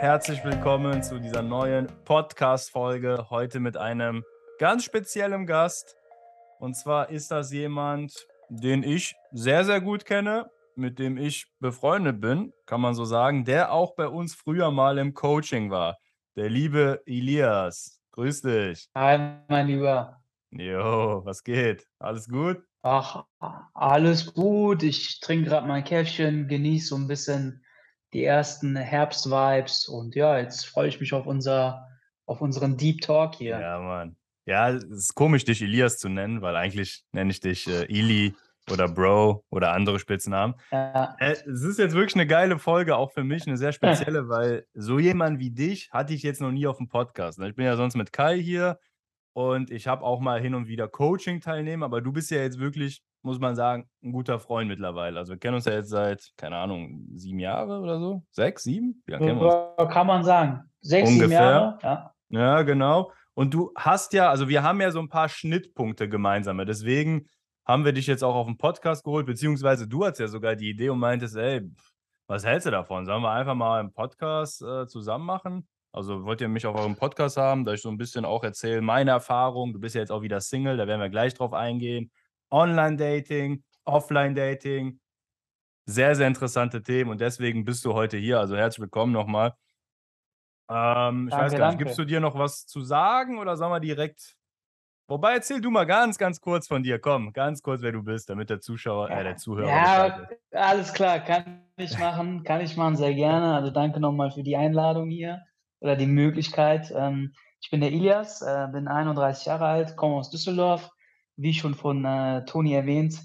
herzlich willkommen zu dieser neuen Podcast-Folge. Heute mit einem ganz speziellen Gast. Und zwar ist das jemand, den ich sehr, sehr gut kenne, mit dem ich befreundet bin, kann man so sagen, der auch bei uns früher mal im Coaching war. Der liebe Elias. Grüß dich. Hi, mein Lieber. Jo, was geht? Alles gut? Ach, alles gut. Ich trinke gerade mein Käffchen, genieße so ein bisschen die ersten Herbst-Vibes und ja, jetzt freue ich mich auf unser, auf unseren Deep Talk hier. Ja, Mann. Ja, es ist komisch, dich Elias zu nennen, weil eigentlich nenne ich dich äh, Eli oder Bro oder andere Spitznamen. Ja. Äh, es ist jetzt wirklich eine geile Folge, auch für mich, eine sehr spezielle, weil so jemand wie dich hatte ich jetzt noch nie auf dem Podcast. Ne? Ich bin ja sonst mit Kai hier und ich habe auch mal hin und wieder Coaching teilnehmen, aber du bist ja jetzt wirklich, muss man sagen, ein guter Freund mittlerweile. Also wir kennen uns ja jetzt seit, keine Ahnung, sieben Jahre oder so? Sechs, sieben? Ja, kennen wir uns. Kann man sagen. Sechs, Ungefähr. sieben Jahre, ja. Ja, genau. Und du hast ja, also wir haben ja so ein paar Schnittpunkte gemeinsame. Deswegen haben wir dich jetzt auch auf den Podcast geholt, beziehungsweise du hattest ja sogar die Idee und meintest, ey, was hältst du davon? Sollen wir einfach mal einen Podcast äh, zusammen machen? Also wollt ihr mich auf eurem Podcast haben, da ich so ein bisschen auch erzähle, meine Erfahrung. Du bist ja jetzt auch wieder Single, da werden wir gleich drauf eingehen. Online-Dating, Offline-Dating. Sehr, sehr interessante Themen und deswegen bist du heute hier. Also herzlich willkommen nochmal. Ähm, ich danke, weiß gar nicht, gibst du dir noch was zu sagen oder sollen wir direkt. Wobei, erzähl du mal ganz, ganz kurz von dir. Komm, ganz kurz, wer du bist, damit der Zuschauer, äh, der Zuhörer. Ja, alles klar, kann ich machen, kann ich machen, sehr gerne. Also danke nochmal für die Einladung hier oder die Möglichkeit. Ähm, ich bin der Ilias, äh, bin 31 Jahre alt, komme aus Düsseldorf. Wie schon von äh, Toni erwähnt,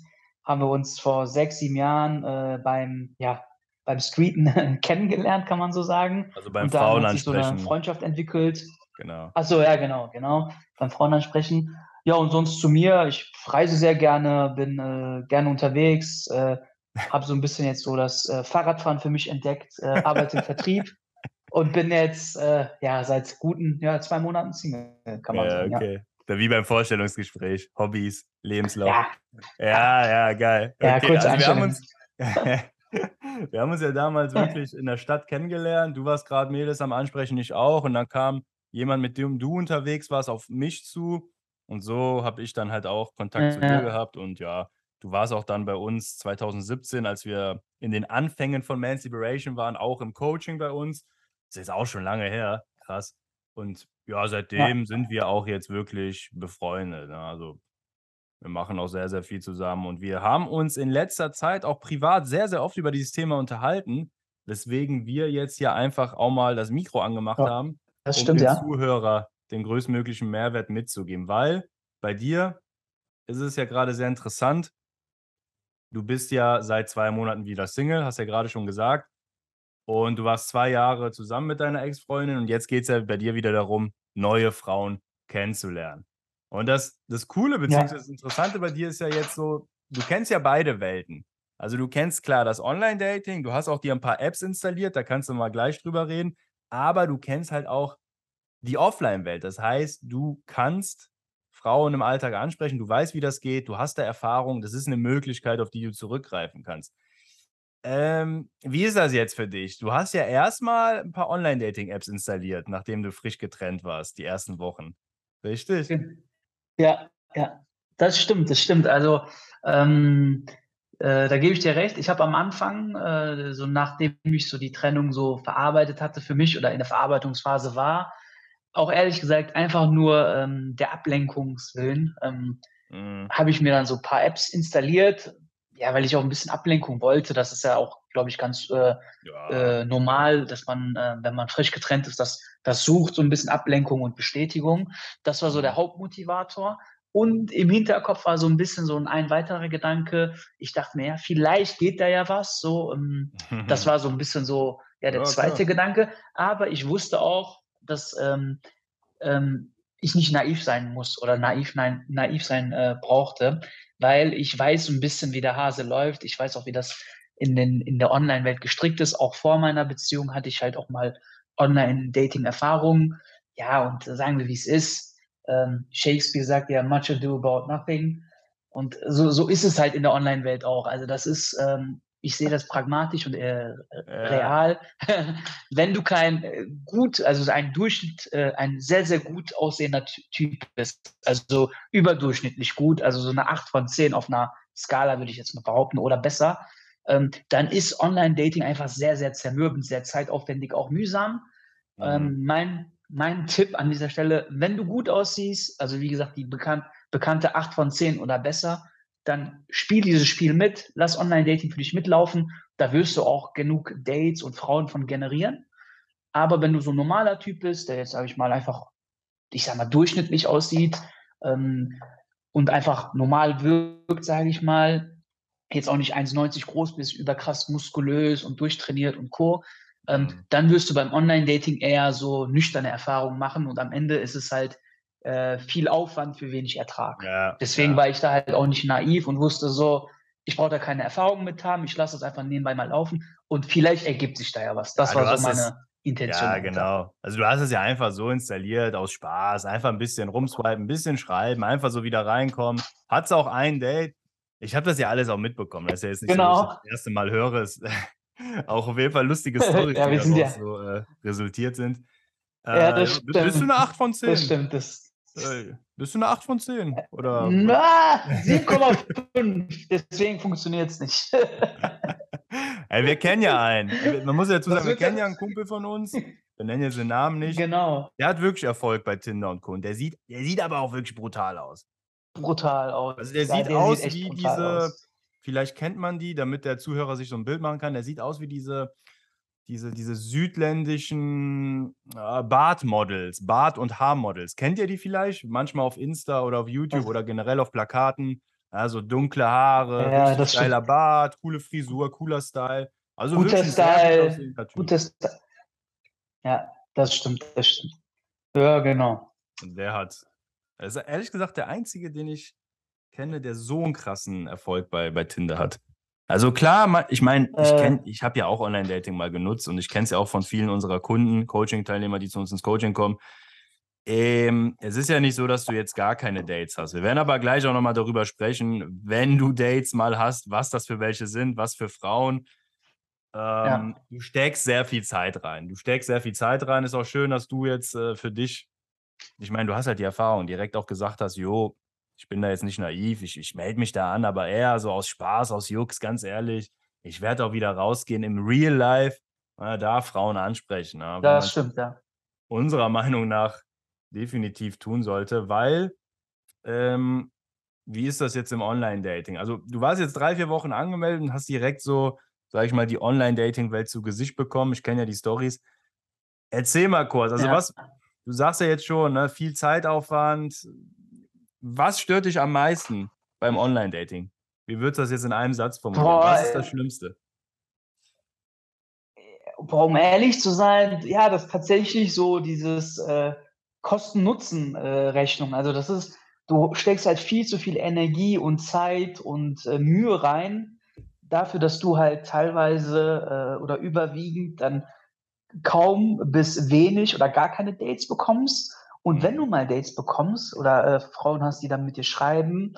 haben wir uns vor sechs, sieben Jahren äh, beim, ja, beim Streeten kennengelernt, kann man so sagen. Also beim Und da hat sich so eine Freundschaft entwickelt. Genau. Achso, ja, genau, genau. Beim Frauen ansprechen. Ja, und sonst zu mir, ich reise sehr gerne, bin äh, gerne unterwegs, äh, habe so ein bisschen jetzt so das äh, Fahrradfahren für mich entdeckt, äh, arbeite im Vertrieb und bin jetzt äh, ja seit guten ja, zwei Monaten Single, kann man ja, sagen. Okay. Ja. Wie beim Vorstellungsgespräch, Hobbys, Lebenslauf. Ja, ja, ja geil. Ja, okay. kurz also wir, haben uns, wir haben uns ja damals wirklich in der Stadt kennengelernt. Du warst gerade Mädels am Ansprechen, ich auch. Und dann kam jemand, mit dem du unterwegs warst, auf mich zu. Und so habe ich dann halt auch Kontakt zu dir gehabt. Und ja, du warst auch dann bei uns 2017, als wir in den Anfängen von Man's Liberation waren, auch im Coaching bei uns. Das ist auch schon lange her, krass. Und ja, seitdem ja. sind wir auch jetzt wirklich befreundet. Ne? Also wir machen auch sehr, sehr viel zusammen und wir haben uns in letzter Zeit auch privat sehr, sehr oft über dieses Thema unterhalten, weswegen wir jetzt hier einfach auch mal das Mikro angemacht ja, haben, um stimmt, den ja. Zuhörer den größtmöglichen Mehrwert mitzugeben. Weil bei dir ist es ja gerade sehr interessant. Du bist ja seit zwei Monaten wieder Single, hast ja gerade schon gesagt. Und du warst zwei Jahre zusammen mit deiner Ex-Freundin und jetzt geht es ja bei dir wieder darum, neue Frauen kennenzulernen. Und das, das Coole beziehungsweise das Interessante bei dir ist ja jetzt so, du kennst ja beide Welten. Also du kennst klar das Online-Dating, du hast auch dir ein paar Apps installiert, da kannst du mal gleich drüber reden, aber du kennst halt auch die Offline-Welt. Das heißt, du kannst Frauen im Alltag ansprechen, du weißt, wie das geht, du hast da Erfahrung, das ist eine Möglichkeit, auf die du zurückgreifen kannst. Ähm, wie ist das jetzt für dich? Du hast ja erstmal ein paar Online-Dating-Apps installiert, nachdem du frisch getrennt warst, die ersten Wochen. Richtig? Ja, ja, das stimmt, das stimmt. Also, ähm, äh, da gebe ich dir recht. Ich habe am Anfang, äh, so nachdem ich so die Trennung so verarbeitet hatte für mich oder in der Verarbeitungsphase war, auch ehrlich gesagt einfach nur ähm, der Ablenkungswillen, ähm, mhm. habe ich mir dann so ein paar Apps installiert, ja, weil ich auch ein bisschen Ablenkung wollte. Das ist ja auch, glaube ich, ganz äh, ja. äh, normal, dass man, äh, wenn man frisch getrennt ist, das, das sucht so ein bisschen Ablenkung und Bestätigung. Das war so der mhm. Hauptmotivator. Und im Hinterkopf war so ein bisschen so ein, ein weiterer Gedanke. Ich dachte mir, ja, vielleicht geht da ja was. So, ähm, das war so ein bisschen so ja, der ja, zweite klar. Gedanke. Aber ich wusste auch, dass ähm, ähm, ich nicht naiv sein muss oder naiv, nein, naiv sein äh, brauchte weil ich weiß ein bisschen, wie der Hase läuft. Ich weiß auch, wie das in, den, in der Online-Welt gestrickt ist. Auch vor meiner Beziehung hatte ich halt auch mal Online-Dating-Erfahrungen. Ja, und sagen wir, wie es ist. Ähm, Shakespeare sagt ja, much ado about nothing. Und so, so ist es halt in der Online-Welt auch. Also das ist, ähm, ich sehe das pragmatisch und äh, real. Wenn du kein äh, gut, also ein Durchschnitt, äh, ein sehr, sehr gut aussehender Typ bist, also überdurchschnittlich gut, also so eine 8 von 10 auf einer Skala, würde ich jetzt mal behaupten, oder besser, ähm, dann ist Online-Dating einfach sehr, sehr zermürbend, sehr zeitaufwendig, auch mühsam. Mhm. Ähm, mein, mein Tipp an dieser Stelle, wenn du gut aussiehst, also wie gesagt, die bekannt, bekannte 8 von 10 oder besser, dann spiel dieses Spiel mit, lass Online-Dating für dich mitlaufen. Da wirst du auch genug Dates und Frauen von generieren. Aber wenn du so ein normaler Typ bist, der jetzt, sage ich mal, einfach, ich sag mal, durchschnittlich aussieht ähm, und einfach normal wirkt, sage ich mal, jetzt auch nicht 1,90 groß bist, überkrass muskulös und durchtrainiert und Co., ähm, mhm. dann wirst du beim Online-Dating eher so nüchterne Erfahrungen machen und am Ende ist es halt äh, viel Aufwand für wenig Ertrag. Ja, Deswegen ja. war ich da halt auch nicht naiv und wusste so, ich brauche da keine Erfahrung mit haben, ich lasse es einfach nebenbei mal laufen und vielleicht ergibt sich da ja was. Das ja, war so meine es, Intention. Ja, genau. Also du hast es ja einfach so installiert aus Spaß, einfach ein bisschen rumswipen, ein bisschen schreiben, einfach so wieder reinkommen. Hat es auch ein Date? Ich habe das ja alles auch mitbekommen. Das ist ja jetzt nicht genau. so, dass ich das erste Mal höre. Es, auch auf jeden Fall lustige Storys, ja, die daraus so äh, resultiert sind. Äh, ja, das stimmt. Bist du eine 8 von 10? Das stimmt. Das, Ey, bist du eine 8 von 10? Oder? Na, 7,5. Deswegen funktioniert es nicht. Ey, wir kennen ja einen. Man muss ja dazu sagen, wir kennen ja einen Kumpel von uns. Wir nennen jetzt den Namen nicht. Genau. Der hat wirklich Erfolg bei Tinder und Co. Der sieht, der sieht aber auch wirklich brutal aus. Brutal aus. Also der ja, sieht der aus sieht wie diese, aus. vielleicht kennt man die, damit der Zuhörer sich so ein Bild machen kann. Der sieht aus wie diese diese, diese südländischen äh, Bartmodels, Bart- und Haarmodels. Kennt ihr die vielleicht? Manchmal auf Insta oder auf YouTube oder generell auf Plakaten. Also dunkle Haare, ja, geiler. Bart, coole Frisur, cooler Style. Also guter Style. Guter Style. Ja, das stimmt, das stimmt. Ja, genau. Und der hat, also ehrlich gesagt, der einzige, den ich kenne, der so einen krassen Erfolg bei, bei Tinder hat. Also klar, ich meine, ich äh. ich habe ja auch Online-Dating mal genutzt und ich kenne es ja auch von vielen unserer Kunden, Coaching-Teilnehmer, die zu uns ins Coaching kommen. Ähm, es ist ja nicht so, dass du jetzt gar keine Dates hast. Wir werden aber gleich auch nochmal darüber sprechen, wenn du Dates mal hast, was das für welche sind, was für Frauen. Ähm, ja. Du steckst sehr viel Zeit rein. Du steckst sehr viel Zeit rein. Ist auch schön, dass du jetzt äh, für dich, ich meine, du hast halt die Erfahrung, direkt auch gesagt hast, jo, ich bin da jetzt nicht naiv, ich, ich melde mich da an, aber eher so aus Spaß, aus Jux, ganz ehrlich. Ich werde auch wieder rausgehen im Real Life, äh, da Frauen ansprechen. Ja, das stimmt, ja. Unserer Meinung nach definitiv tun sollte, weil, ähm, wie ist das jetzt im Online-Dating? Also, du warst jetzt drei, vier Wochen angemeldet und hast direkt so, sag ich mal, die Online-Dating-Welt zu Gesicht bekommen. Ich kenne ja die Stories. Erzähl mal kurz, also ja. was, du sagst ja jetzt schon, ne, viel Zeitaufwand, was stört dich am meisten beim Online-Dating? Wie würdest du das jetzt in einem Satz formulieren? Boah, was ist das Schlimmste? Boah, um ehrlich zu sein, ja, das ist tatsächlich so dieses äh, Kosten-Nutzen-Rechnung. Äh, also das ist, du steckst halt viel zu viel Energie und Zeit und äh, Mühe rein, dafür, dass du halt teilweise äh, oder überwiegend dann kaum bis wenig oder gar keine Dates bekommst und wenn du mal Dates bekommst oder äh, Frauen hast, die dann mit dir schreiben,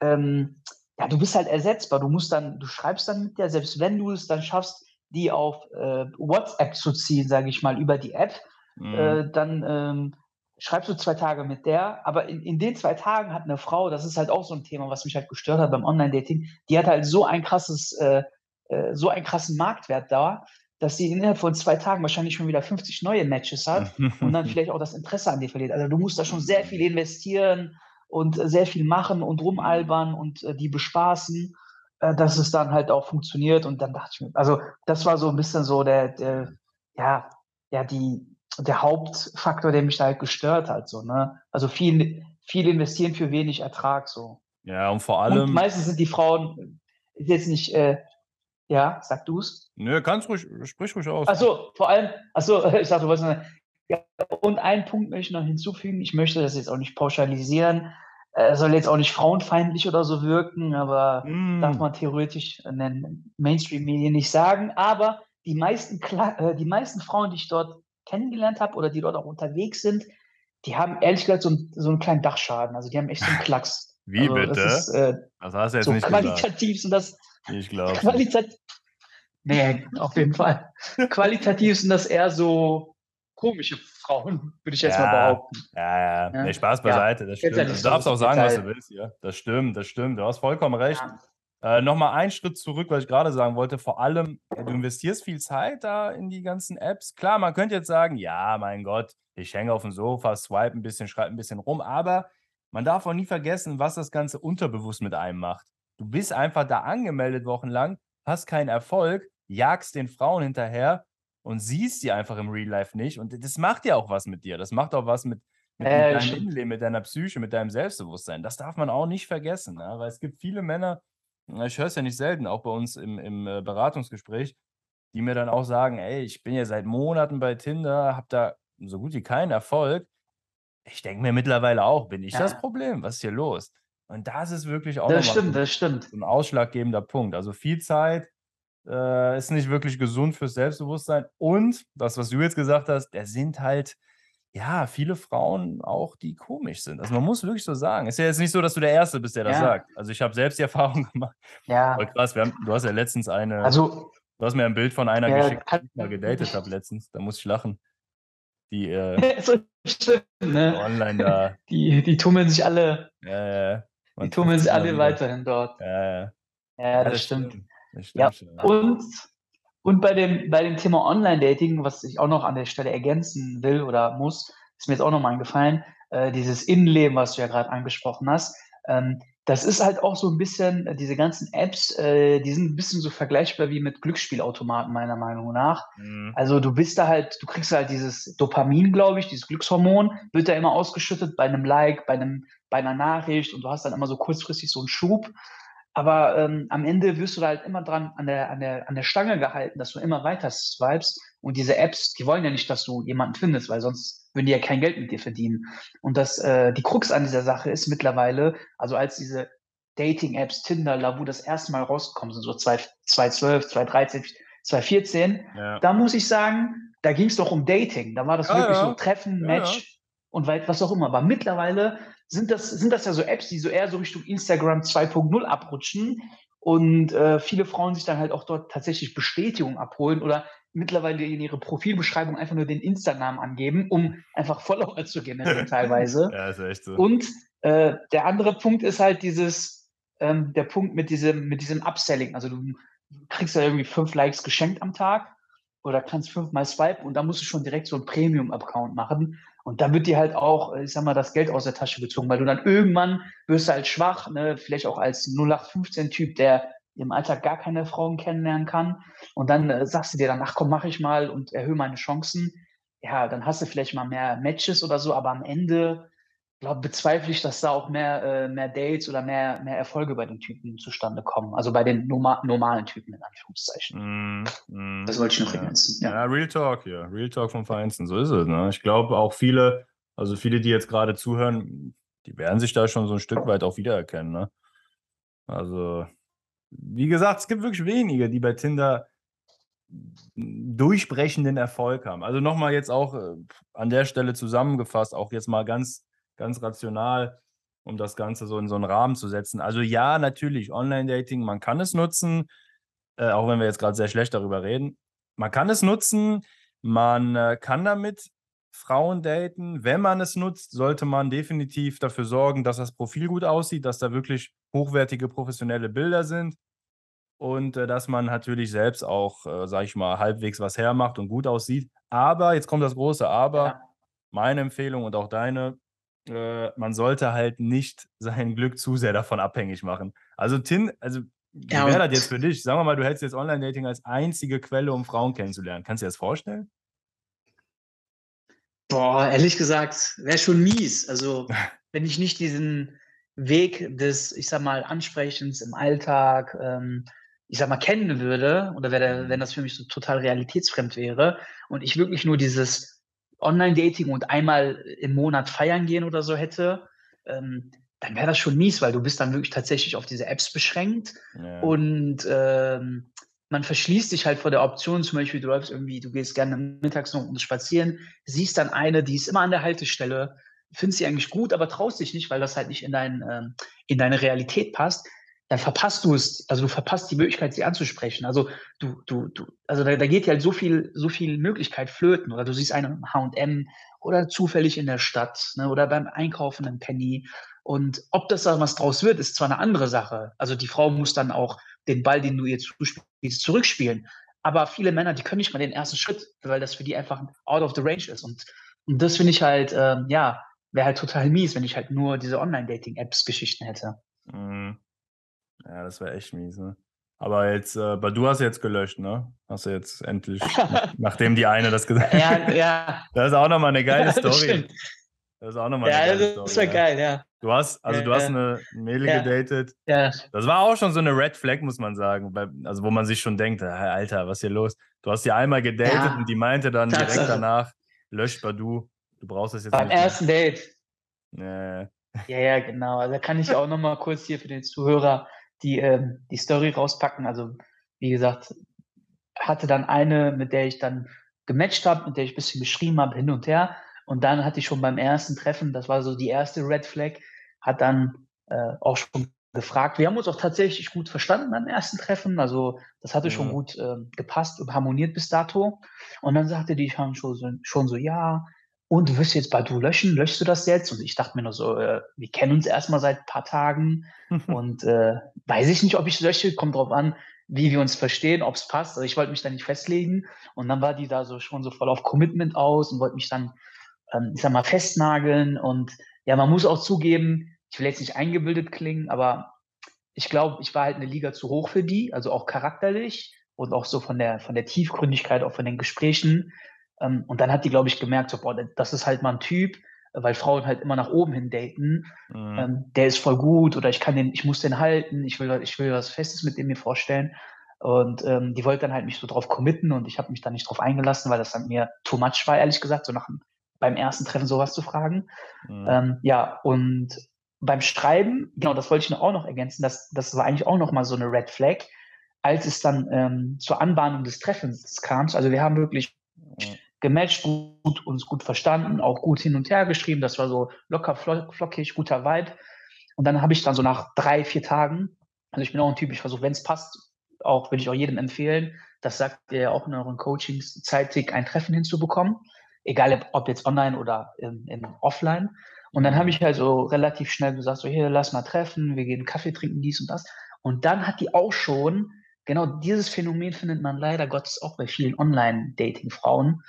ähm, ja, du bist halt ersetzbar. Du musst dann, du schreibst dann mit der, selbst wenn du es dann schaffst, die auf äh, WhatsApp zu ziehen, sage ich mal, über die App, mhm. äh, dann ähm, schreibst du zwei Tage mit der, aber in, in den zwei Tagen hat eine Frau, das ist halt auch so ein Thema, was mich halt gestört hat beim Online-Dating, die hat halt so ein krasses, äh, äh, so einen krassen Marktwert da, dass sie innerhalb von zwei Tagen wahrscheinlich schon wieder 50 neue Matches hat und dann vielleicht auch das Interesse an dir verliert. Also du musst da schon sehr viel investieren und sehr viel machen und rumalbern und äh, die bespaßen, äh, dass es dann halt auch funktioniert. Und dann dachte ich mir, also das war so ein bisschen so der, der ja, ja, die, der Hauptfaktor, der mich da halt gestört hat. So, ne? Also viel, viel investieren für wenig Ertrag. So. Ja, und vor allem. Und meistens sind die Frauen, ist jetzt nicht äh, ja, sag du es. Nö, kannst ruhig, sprich ruhig aus. Achso, vor allem, achso, ich dachte, du wolltest noch, ja, und einen Punkt möchte ich noch hinzufügen. Ich möchte das jetzt auch nicht pauschalisieren. Äh, soll jetzt auch nicht frauenfeindlich oder so wirken, aber mm. darf man theoretisch in den Mainstream-Medien nicht sagen. Aber die meisten, Kla äh, die meisten Frauen, die ich dort kennengelernt habe oder die dort auch unterwegs sind, die haben ehrlich gesagt so, so einen kleinen Dachschaden. Also die haben echt so einen Klacks. Wie also, bitte? Das, ist, äh, das hast du jetzt so nicht qualitativ gesagt. sind das ich glaube. Qualitat Nee, auf jeden Fall. Qualitativ sind das eher so komische Frauen, würde ich jetzt ja, mal behaupten. Ja, ja. ja. Nee, Spaß beiseite, das stimmt. Ja du darfst auch sagen, was du willst hier. Das stimmt, das stimmt. Du hast vollkommen recht. Äh, Nochmal einen Schritt zurück, was ich gerade sagen wollte. Vor allem, du investierst viel Zeit da in die ganzen Apps. Klar, man könnte jetzt sagen, ja, mein Gott, ich hänge auf dem Sofa, swipe ein bisschen, schreibe ein bisschen rum, aber man darf auch nie vergessen, was das Ganze unterbewusst mit einem macht. Du bist einfach da angemeldet wochenlang, hast keinen Erfolg, jagst den Frauen hinterher und siehst die einfach im Real Life nicht. Und das macht ja auch was mit dir. Das macht auch was mit, mit, äh, deinem Innenleben, mit deiner Psyche, mit deinem Selbstbewusstsein. Das darf man auch nicht vergessen. Ne? Weil es gibt viele Männer, ich höre es ja nicht selten, auch bei uns im, im äh, Beratungsgespräch, die mir dann auch sagen, ey, ich bin ja seit Monaten bei Tinder, habe da so gut wie keinen Erfolg. Ich denke mir mittlerweile auch, bin ich ja. das Problem? Was ist hier los? Und das ist wirklich auch das stimmt, das stimmt. ein ausschlaggebender Punkt. Also viel Zeit äh, ist nicht wirklich gesund fürs Selbstbewusstsein. Und das, was du jetzt gesagt hast, da sind halt ja viele Frauen auch, die komisch sind. Also man muss wirklich so sagen. Ist ja jetzt nicht so, dass du der Erste bist, der das ja. sagt. Also ich habe selbst die Erfahrung gemacht. Ja. Voll krass. Haben, du hast ja letztens eine. Also. Du hast mir ein Bild von einer ja, geschickt, die ich mal gedatet habe letztens. Da muss ich lachen. Die äh, so stimmt, ne? online da. Die, die tummeln sich alle. Ja, ja. Die tummeln sich alle weiterhin dort. Ja, ja. Ja, das, das stimmt. stimmt. Ja, und, und bei, dem, bei dem Thema Online-Dating, was ich auch noch an der Stelle ergänzen will oder muss, ist mir jetzt auch nochmal eingefallen, äh, dieses Innenleben, was du ja gerade angesprochen hast, ähm, das ist halt auch so ein bisschen, äh, diese ganzen Apps, äh, die sind ein bisschen so vergleichbar wie mit Glücksspielautomaten, meiner Meinung nach. Mhm. Also du bist da halt, du kriegst halt dieses Dopamin, glaube ich, dieses Glückshormon, wird da immer ausgeschüttet bei einem Like, bei einem, bei einer Nachricht und du hast dann immer so kurzfristig so einen Schub. Aber ähm, am Ende wirst du da halt immer dran an der, an, der, an der Stange gehalten, dass du immer weiter swipest. Und diese Apps, die wollen ja nicht, dass du jemanden findest, weil sonst würden die ja kein Geld mit dir verdienen. Und das, äh, die Krux an dieser Sache ist mittlerweile, also als diese Dating-Apps, Tinder, Lavu das erste Mal rausgekommen sind, so 2012, 2013, 2014, ja. da muss ich sagen, da ging es doch um Dating. Da war das ja, wirklich ja. so Treffen, Match und was auch immer. Aber mittlerweile sind das, sind das ja so Apps, die so eher so Richtung Instagram 2.0 abrutschen und äh, viele Frauen sich dann halt auch dort tatsächlich Bestätigung abholen oder mittlerweile in ihre Profilbeschreibung einfach nur den Insta-Namen angeben, um einfach Follower zu generieren teilweise. ja, ist echt so. Und äh, der andere Punkt ist halt dieses, ähm, der Punkt mit diesem, mit diesem Upselling. Also du kriegst ja irgendwie fünf Likes geschenkt am Tag oder kannst fünfmal swipen und da musst du schon direkt so einen Premium-Account machen. Und da wird dir halt auch, ich sag mal, das Geld aus der Tasche gezogen, weil du dann irgendwann wirst du halt schwach, ne? vielleicht auch als 0815-Typ, der im Alltag gar keine Frauen kennenlernen kann. Und dann äh, sagst du dir dann, ach komm, mach ich mal und erhöhe meine Chancen. Ja, dann hast du vielleicht mal mehr Matches oder so, aber am Ende glaube, bezweifle ich, dass da auch mehr, äh, mehr Dates oder mehr, mehr Erfolge bei den Typen zustande kommen. Also bei den norma normalen Typen in Anführungszeichen. Mm, mm, das wollte ich noch ja. ergänzen. Ja. ja. Real Talk hier. Real Talk vom Feinsten. So ist es. Ne? Ich glaube auch viele, also viele, die jetzt gerade zuhören, die werden sich da schon so ein Stück weit auch wiedererkennen. Ne? Also, wie gesagt, es gibt wirklich wenige, die bei Tinder durchbrechenden Erfolg haben. Also nochmal jetzt auch äh, an der Stelle zusammengefasst, auch jetzt mal ganz ganz rational, um das Ganze so in so einen Rahmen zu setzen. Also ja, natürlich, Online-Dating, man kann es nutzen, äh, auch wenn wir jetzt gerade sehr schlecht darüber reden. Man kann es nutzen, man äh, kann damit Frauen daten. Wenn man es nutzt, sollte man definitiv dafür sorgen, dass das Profil gut aussieht, dass da wirklich hochwertige professionelle Bilder sind und äh, dass man natürlich selbst auch, äh, sag ich mal, halbwegs was hermacht und gut aussieht. Aber, jetzt kommt das große Aber, ja. meine Empfehlung und auch deine, äh, man sollte halt nicht sein Glück zu sehr davon abhängig machen. Also Tin, also wie ja, wäre das jetzt für dich? Sagen wir mal, du hältst jetzt Online-Dating als einzige Quelle, um Frauen kennenzulernen. Kannst du dir das vorstellen? Boah, ehrlich gesagt, wäre schon mies. Also, wenn ich nicht diesen Weg des, ich sag mal, Ansprechens im Alltag, ähm, ich sag mal, kennen würde, oder wenn, wenn das für mich so total realitätsfremd wäre und ich wirklich nur dieses Online-Dating und einmal im Monat feiern gehen oder so hätte, ähm, dann wäre das schon mies, weil du bist dann wirklich tatsächlich auf diese Apps beschränkt ja. und ähm, man verschließt sich halt vor der Option, zum Beispiel du läufst irgendwie, du gehst gerne mittags noch spazieren, siehst dann eine, die ist immer an der Haltestelle, findest sie eigentlich gut, aber traust dich nicht, weil das halt nicht in, dein, ähm, in deine Realität passt. Dann verpasst du es, also du verpasst die Möglichkeit, sie anzusprechen. Also du, du, du, also da, da geht ja halt so viel, so viel Möglichkeit flöten. Oder du siehst einen H&M oder zufällig in der Stadt ne, oder beim Einkaufen im Penny. Und ob das da was draus wird, ist zwar eine andere Sache. Also die Frau muss dann auch den Ball, den du ihr zuspielst, zurückspielen. Aber viele Männer, die können nicht mal den ersten Schritt, weil das für die einfach out of the range ist. Und, und das finde ich halt, ähm, ja, wäre halt total mies, wenn ich halt nur diese Online-Dating-Apps-Geschichten hätte. Mhm. Ja, das wäre echt mies, ne? Aber jetzt, äh, du hast jetzt gelöscht, ne? Hast du jetzt endlich, nachdem die eine das gesagt hat. Ja, ja. Das ist auch nochmal eine geile Story. Das ist auch nochmal ja, eine geile Story. Ja, das war geil, ja. Du hast, also du hast eine Mädel gedatet. Ja. Das war auch schon so eine Red Flag, muss man sagen. Also wo man sich schon denkt, Alter, was ist hier los? Du hast die einmal gedatet und die meinte dann direkt danach, löscht du. Du brauchst das jetzt Beim nicht. Beim ersten Date. Nee. Ja, ja, genau. Also da kann ich auch nochmal kurz hier für den Zuhörer die, ähm, die Story rauspacken. Also, wie gesagt, hatte dann eine, mit der ich dann gematcht habe, mit der ich ein bisschen geschrieben habe, hin und her. Und dann hatte ich schon beim ersten Treffen, das war so die erste Red Flag, hat dann äh, auch schon gefragt. Wir haben uns auch tatsächlich gut verstanden beim ersten Treffen. Also das hatte ja. schon gut äh, gepasst und harmoniert bis dato. Und dann sagte die schon schon so, ja, und du wirst jetzt Badu löschen, löschst du das jetzt? Und ich dachte mir nur so, äh, wir kennen uns erstmal seit ein paar Tagen und äh, weiß ich nicht, ob ich lösche, kommt drauf an, wie wir uns verstehen, ob es passt. Also ich wollte mich da nicht festlegen und dann war die da so schon so voll auf Commitment aus und wollte mich dann, ähm, ich sag mal, festnageln und ja, man muss auch zugeben, ich will jetzt nicht eingebildet klingen, aber ich glaube, ich war halt eine Liga zu hoch für die, also auch charakterlich und auch so von der, von der Tiefgründigkeit, auch von den Gesprächen. Ähm, und dann hat die, glaube ich, gemerkt, so, boah, das ist halt mal ein Typ, weil Frauen halt immer nach oben hin daten. Mhm. Ähm, der ist voll gut oder ich kann den, ich muss den halten, ich will, ich will was Festes mit dem mir vorstellen. Und ähm, die wollte dann halt mich so drauf committen und ich habe mich da nicht drauf eingelassen, weil das dann mir too much war, ehrlich gesagt, so nach beim ersten Treffen sowas zu fragen. Mhm. Ähm, ja, und beim Schreiben, genau, das wollte ich noch auch noch ergänzen, das, das war eigentlich auch noch mal so eine Red Flag, als es dann ähm, zur Anbahnung des Treffens kam. Also wir haben wirklich mhm gematcht, gut, uns gut verstanden, auch gut hin und her geschrieben. Das war so locker, flockig, guter Vibe. Und dann habe ich dann so nach drei, vier Tagen, also ich bin auch ein Typ, ich versuche, wenn es passt, auch würde ich auch jedem empfehlen, das sagt ihr ja auch in euren Coachings, zeitig ein Treffen hinzubekommen, egal ob jetzt online oder in, in offline. Und dann habe ich also relativ schnell gesagt, so hier, lass mal treffen, wir gehen Kaffee trinken, dies und das. Und dann hat die auch schon, genau dieses Phänomen findet man leider Gottes auch bei vielen Online-Dating-Frauen,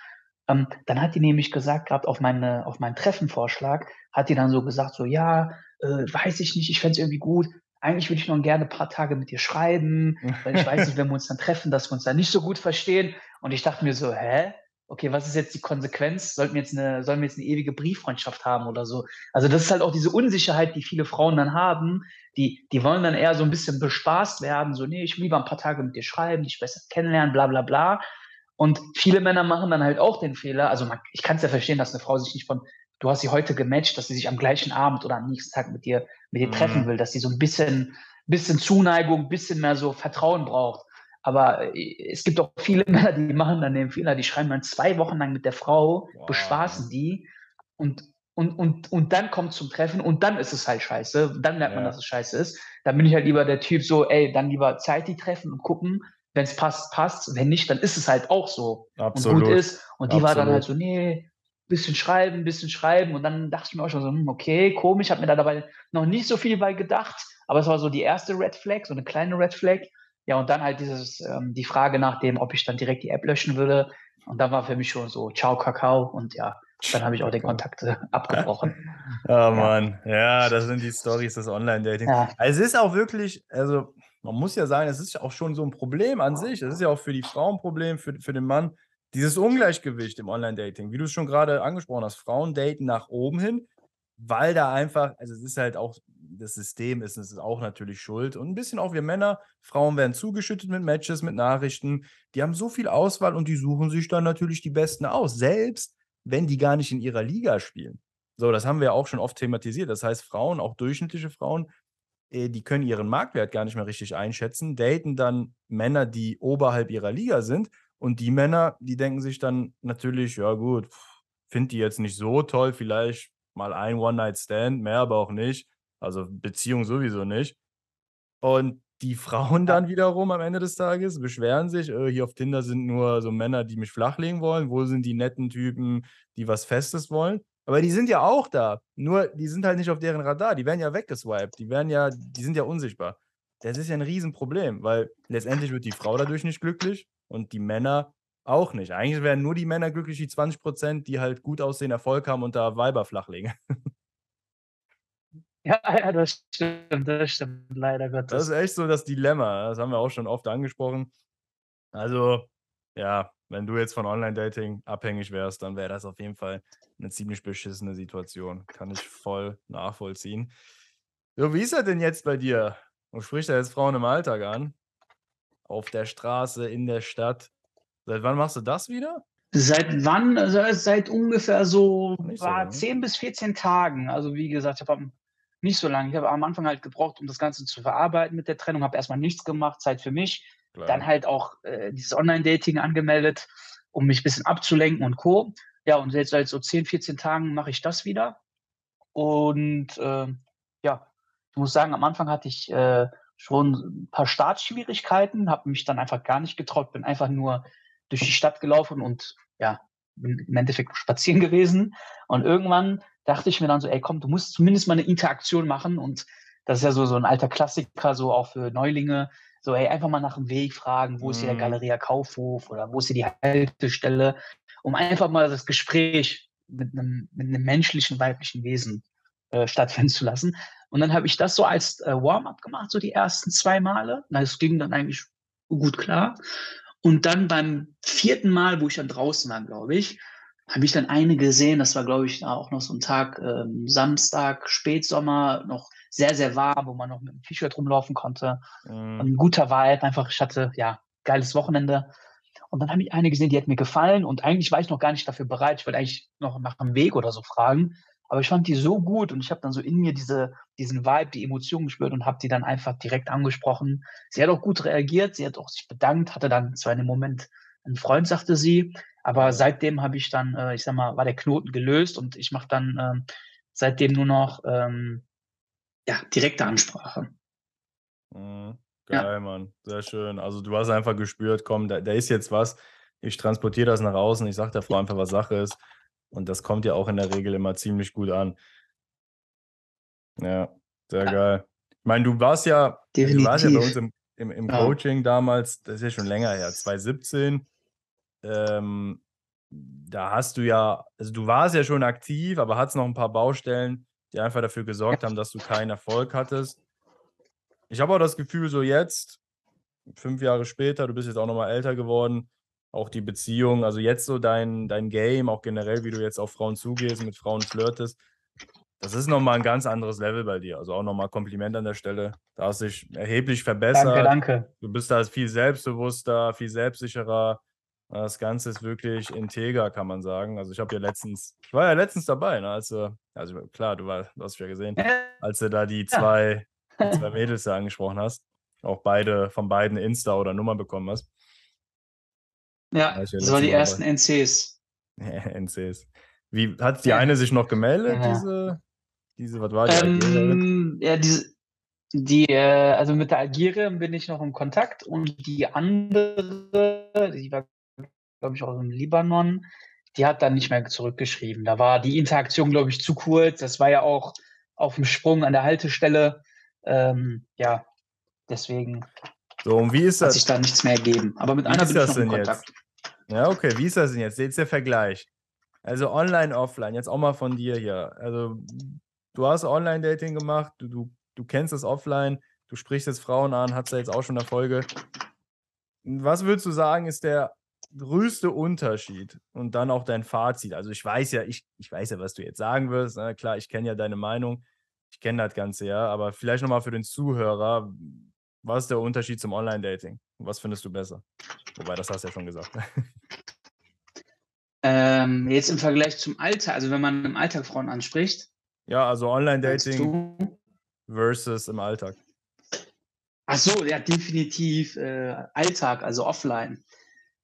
ähm, dann hat die nämlich gesagt gehabt, auf, meine, auf meinen Treffenvorschlag, hat die dann so gesagt, so, ja, äh, weiß ich nicht, ich fände es irgendwie gut. Eigentlich würde ich noch gerne ein paar Tage mit dir schreiben, weil ich weiß nicht, wenn wir uns dann treffen, dass wir uns dann nicht so gut verstehen. Und ich dachte mir so, hä? Okay, was ist jetzt die Konsequenz? Sollten wir jetzt eine, sollen wir jetzt eine ewige Brieffreundschaft haben oder so? Also das ist halt auch diese Unsicherheit, die viele Frauen dann haben. Die, die wollen dann eher so ein bisschen bespaßt werden, so, nee, ich will lieber ein paar Tage mit dir schreiben, dich besser kennenlernen, bla bla bla. Und viele Männer machen dann halt auch den Fehler. Also man, ich kann es ja verstehen, dass eine Frau sich nicht von, du hast sie heute gematcht, dass sie sich am gleichen Abend oder am nächsten Tag mit dir, mit dir mhm. treffen will, dass sie so ein bisschen, bisschen Zuneigung, ein bisschen mehr so Vertrauen braucht. Aber äh, es gibt auch viele Männer, die machen dann den Fehler, die schreiben dann zwei Wochen lang mit der Frau, wow. bespaßen die und, und, und, und dann kommt zum Treffen und dann ist es halt scheiße. Dann merkt man, dass es scheiße ist. Dann bin ich halt lieber der Typ so, ey, dann lieber Zeit die treffen und gucken, wenn es passt, passt. Wenn nicht, dann ist es halt auch so. Absolut. Und gut ist. Und die Absolut. war dann halt so, nee, bisschen schreiben, bisschen schreiben. Und dann dachte ich mir auch schon so, hm, okay, komisch, habe mir da dabei noch nicht so viel bei gedacht. Aber es war so die erste Red Flag, so eine kleine Red Flag. Ja, und dann halt dieses, ähm, die Frage nach dem, ob ich dann direkt die App löschen würde. Und dann war für mich schon so, ciao, Kakao. Und ja, dann habe ich auch den Kontakt abgebrochen. oh. Mann, ja, das sind die Stories des Online-Dating. Ja. Also es ist auch wirklich, also man muss ja sagen, es ist auch schon so ein Problem an sich. Es ist ja auch für die Frau ein Problem, für, für den Mann. Dieses Ungleichgewicht im Online-Dating, wie du es schon gerade angesprochen hast, Frauen daten nach oben hin, weil da einfach, also es ist halt auch, das System ist, es ist auch natürlich schuld. Und ein bisschen auch wir Männer, Frauen werden zugeschüttet mit Matches, mit Nachrichten. Die haben so viel Auswahl und die suchen sich dann natürlich die Besten aus, selbst wenn die gar nicht in ihrer Liga spielen. So, das haben wir auch schon oft thematisiert. Das heißt, Frauen, auch durchschnittliche Frauen, die können ihren Marktwert gar nicht mehr richtig einschätzen, daten dann Männer, die oberhalb ihrer Liga sind. Und die Männer, die denken sich dann natürlich, ja gut, finde die jetzt nicht so toll, vielleicht mal ein One-Night-Stand, mehr aber auch nicht. Also Beziehung sowieso nicht. Und die Frauen dann wiederum am Ende des Tages beschweren sich, äh, hier auf Tinder sind nur so Männer, die mich flachlegen wollen. Wo sind die netten Typen, die was Festes wollen? Aber die sind ja auch da. Nur die sind halt nicht auf deren Radar. Die werden ja weggeswiped. Die werden ja, die sind ja unsichtbar. Das ist ja ein Riesenproblem, weil letztendlich wird die Frau dadurch nicht glücklich und die Männer auch nicht. Eigentlich werden nur die Männer glücklich, die 20 Prozent, die halt gut aussehen, Erfolg haben und da Weiber flachlegen. Ja, ja, das stimmt, das stimmt, leider Gottes. Das ist echt so das Dilemma. Das haben wir auch schon oft angesprochen. Also, ja, wenn du jetzt von Online-Dating abhängig wärst, dann wäre das auf jeden Fall eine ziemlich beschissene Situation. Kann ich voll nachvollziehen. So, wie ist das denn jetzt bei dir? Du sprichst ja jetzt Frauen im Alltag an. Auf der Straße, in der Stadt. Seit wann machst du das wieder? Seit wann? Also seit ungefähr so, so war lange. 10 bis 14 Tagen. Also wie gesagt, ich habe nicht so lange. Ich habe am Anfang halt gebraucht, um das Ganze zu verarbeiten mit der Trennung. Habe erstmal nichts gemacht, Zeit für mich. Klar. Dann halt auch äh, dieses Online-Dating angemeldet, um mich ein bisschen abzulenken und Co. Ja, und jetzt seit so 10, 14 Tagen mache ich das wieder. Und ähm, ja, ich muss sagen, am Anfang hatte ich äh, schon ein paar Startschwierigkeiten, habe mich dann einfach gar nicht getraut, bin einfach nur durch die Stadt gelaufen und ja, bin im Endeffekt spazieren gewesen. Und irgendwann dachte ich mir dann so, ey, komm, du musst zumindest mal eine Interaktion machen. Und das ist ja so, so ein alter Klassiker, so auch für Neulinge. So, ey, einfach mal nach dem Weg fragen, wo ist hier der Mhm. Galeria Kaufhof oder wo ist hier die Haltestelle, um einfach mal das Gespräch mit einem, mit einem menschlichen, weiblichen Wesen äh, stattfinden zu lassen. Und dann habe ich das so als äh, Warm-up gemacht, so die ersten zwei Male. Na, Das ging dann eigentlich gut klar. Und dann beim vierten Mal, wo ich dann draußen war, glaube ich, habe ich dann eine gesehen. Das war, glaube ich, auch noch so ein Tag, ähm, Samstag, Spätsommer, noch sehr, sehr warm, wo man noch mit dem T-Shirt rumlaufen konnte. Mhm. Ein guter Vibe, einfach, ich hatte, ja, geiles Wochenende. Und dann habe ich eine gesehen, die hat mir gefallen und eigentlich war ich noch gar nicht dafür bereit. Ich wollte eigentlich noch nach dem Weg oder so fragen. Aber ich fand die so gut und ich habe dann so in mir diese, diesen Vibe, die Emotion gespürt und habe die dann einfach direkt angesprochen. Sie hat auch gut reagiert, sie hat auch sich bedankt, hatte dann zwar in dem Moment einen Freund, sagte sie, aber seitdem habe ich dann, äh, ich sag mal, war der Knoten gelöst und ich mache dann ähm, seitdem nur noch ähm, ja, direkte Ansprache. Mhm. Ja. Geil, Mann. Sehr schön. Also du hast einfach gespürt, komm, da, da ist jetzt was. Ich transportiere das nach außen. Ich sage der Frau einfach, was Sache ist. Und das kommt ja auch in der Regel immer ziemlich gut an. Ja, sehr Ja. geil. Ich meine, du warst ja, du warst ja bei uns im, im, im Ja. Coaching damals, das ist ja schon länger her, 2017. Ähm, da hast du ja, also du warst ja schon aktiv, aber hattest noch ein paar Baustellen, die einfach dafür gesorgt haben, dass du keinen Erfolg hattest. Ich habe auch das Gefühl, so jetzt, fünf Jahre später, du bist jetzt auch nochmal älter geworden, auch die Beziehung, also jetzt so dein, dein Game, auch generell, wie du jetzt auf Frauen zugehst, mit Frauen flirtest, das ist nochmal ein ganz anderes Level bei dir. Also auch nochmal Kompliment an der Stelle. Da hast du dich erheblich verbessert. Danke, danke. Du bist da viel selbstbewusster, viel selbstsicherer. Das Ganze ist wirklich integer, kann man sagen. Also ich habe ja letztens, ich war ja letztens dabei, ne, als du, also klar, du, war, du hast ja gesehen, als du da die zwei, die zwei Mädels da angesprochen hast. Auch beide von beiden Insta oder Nummer bekommen hast. ja War ja das waren die Mal ersten NCs. NCs. Wie hat die Ja. eine sich noch gemeldet, Ja. diese, diese, was war die? Ähm, ja, diese, die, äh, also mit der Algerierin bin ich noch in Kontakt und die andere, die war, glaube ich, auch im Libanon, die hat dann nicht mehr zurückgeschrieben. Da war die Interaktion, glaube ich, zu kurz. Das war ja auch auf dem Sprung an der Haltestelle. Ähm, ja, deswegen So, und wie ist hat das? sich da nichts mehr ergeben. Aber mit Wie einer ist bin ich das noch in denn jetzt? Kontakt. Ja, okay, wie ist das denn jetzt? Jetzt der Vergleich. Also online, offline, jetzt auch mal von dir hier. Also du hast Online-Dating gemacht, du, du, du kennst es offline, du sprichst jetzt Frauen an, hast da jetzt auch schon Erfolge. Was würdest du sagen, ist der größte Unterschied und dann auch dein Fazit? Also ich weiß ja, ich, ich weiß ja, was du jetzt sagen wirst. Na klar, ich kenne ja deine Meinung, ich kenne das Ganze ja, aber vielleicht nochmal für den Zuhörer, was ist der Unterschied zum Online-Dating? Was findest du besser? Wobei, das hast du ja schon gesagt. Ähm, jetzt im Vergleich zum Alltag, also wenn man im Alltag Frauen anspricht, Ja, also Online-Dating versus im Alltag. Ach so, ja, definitiv äh, Alltag, also offline.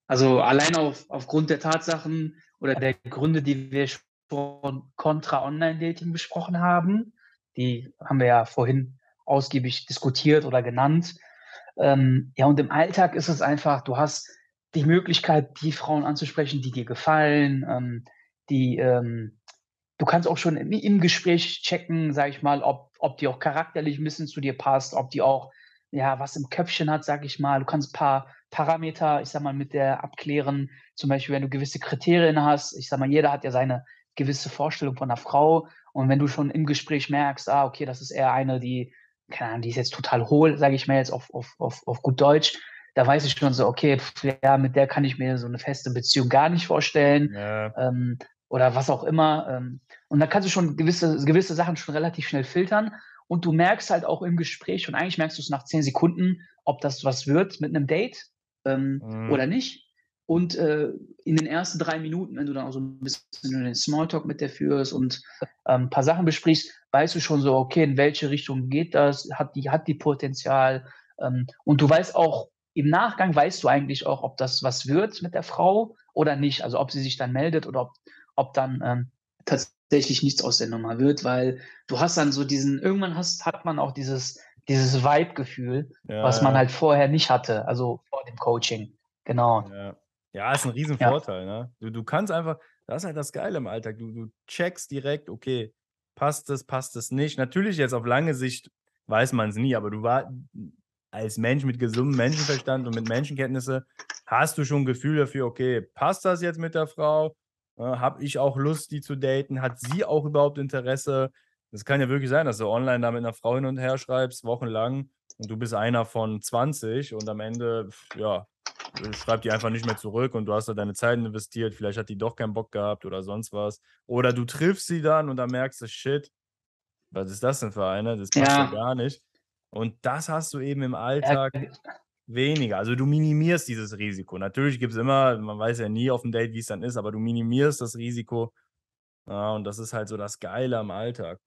Also allein auf, aufgrund der Tatsachen oder der Gründe, die wir schon kontra Online-Dating besprochen haben, die haben wir ja vorhin ausgiebig diskutiert oder genannt. Ähm, ja, und im Alltag ist es einfach, du hast die Möglichkeit, die Frauen anzusprechen, die dir gefallen, ähm, die, ähm, du kannst auch schon im, im Gespräch checken, sag ich mal, ob, ob die auch charakterlich ein bisschen zu dir passt, ob die auch, ja, was im Köpfchen hat, sag ich mal. Du kannst ein paar Parameter, ich sag mal, mit der abklären. Zum Beispiel, wenn du gewisse Kriterien hast. Ich sag mal, jeder hat ja seine gewisse Vorstellung von einer Frau. Und wenn du schon im Gespräch merkst, ah, okay, das ist eher eine, die, keine Ahnung, die ist jetzt total hohl, sage ich mal jetzt auf, auf, auf, auf gut Deutsch, da weiß ich schon so, okay, ja, mit der kann ich mir so eine feste Beziehung gar nicht vorstellen. Ja. Ähm, oder was auch immer. Ähm, und da kannst du schon gewisse, gewisse Sachen schon relativ schnell filtern. Und du merkst halt auch im Gespräch, und eigentlich merkst du es nach zehn Sekunden, ob das was wird mit einem Date ähm, mhm. oder nicht. Und äh, in den ersten drei Minuten, wenn du dann auch so ein bisschen den Smalltalk mit der führst und ähm, ein paar Sachen besprichst, weißt du schon so, okay, in welche Richtung geht das? Hat die, hat die Potenzial? Ähm, und du weißt auch, im Nachgang weißt du eigentlich auch, ob das was wird mit der Frau oder nicht. Also ob sie sich dann meldet oder ob, ob dann ähm, tatsächlich nichts aus der Nummer wird, weil du hast dann so diesen, irgendwann hast, hat man auch dieses, dieses Vibe-Gefühl, ja, was man halt vorher nicht hatte, also vor dem Coaching. Genau. Ja. Ja, ist ein Riesenvorteil, ja. ne? Du, du kannst einfach, das ist halt das Geile im Alltag. Du, du checkst direkt, okay, passt es, passt es nicht. Natürlich jetzt auf lange Sicht weiß man es nie, aber du war als Mensch mit gesundem Menschenverstand und mit Menschenkenntnisse hast du schon ein Gefühl dafür, okay, passt das jetzt mit der Frau? Äh, Habe ich auch Lust, die zu daten? Hat sie auch überhaupt Interesse? Das kann ja wirklich sein, dass du online da mit einer Frau hin und her schreibst, wochenlang, und du bist einer von 20 und am Ende, ja, schreibt die einfach nicht mehr zurück und du hast da deine Zeit investiert, vielleicht hat die doch keinen Bock gehabt oder sonst was. Oder du triffst sie dann und dann merkst du, shit, was ist das denn für eine? Das passt ja, ja gar nicht. Und das hast du eben im Alltag ja. Weniger. Also du minimierst dieses Risiko. Natürlich gibt es immer, man weiß ja nie auf dem Date, wie es dann ist, aber du minimierst das Risiko. Ja, und das ist halt so das Geile am Alltag.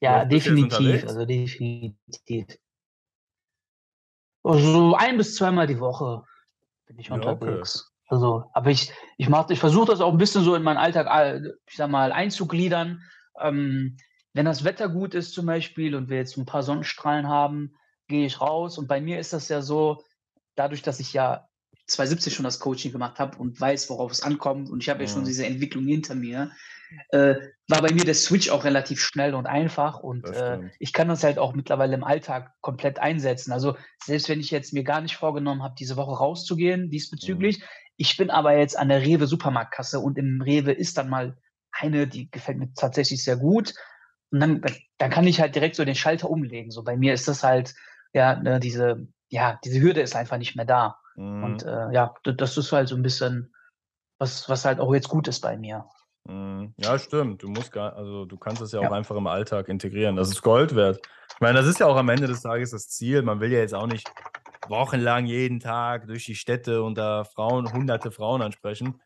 Ja, definitiv. Also definitiv. Also ein bis zweimal die Woche bin ich ja, unterwegs. Okay. Also, aber ich, ich mache, ich versuche das auch ein bisschen so in meinen Alltag, ich sag mal, einzugliedern. Ähm, wenn das Wetter gut ist zum Beispiel und wir jetzt ein paar Sonnenstrahlen haben, gehe ich raus. Und bei mir ist das ja so, dadurch, dass ich ja 2017 schon das Coaching gemacht habe und weiß, worauf es ankommt und ich habe ja. ja schon diese Entwicklung hinter mir, äh, war bei mir der Switch auch relativ schnell und einfach und äh, ich kann das halt auch mittlerweile im Alltag komplett einsetzen. Also selbst wenn ich jetzt mir gar nicht vorgenommen habe, diese Woche rauszugehen diesbezüglich, mhm. ich bin aber jetzt an der Rewe Supermarktkasse und im Rewe ist dann mal eine, die gefällt mir tatsächlich sehr gut und dann, dann kann ich halt direkt so den Schalter umlegen. So bei mir ist das halt, ja, ne, diese, ja, diese Hürde ist einfach nicht mehr da. Mhm. Und äh, ja, das ist halt so ein bisschen, was, was halt auch jetzt gut ist bei mir. Mhm. Ja, stimmt. Du musst gar, also du kannst es ja, ja auch einfach im Alltag integrieren. Das ist Gold wert. Ich meine, das ist ja auch am Ende des Tages das Ziel. Man will ja jetzt auch nicht wochenlang jeden Tag durch die Städte und da Frauen, hunderte Frauen ansprechen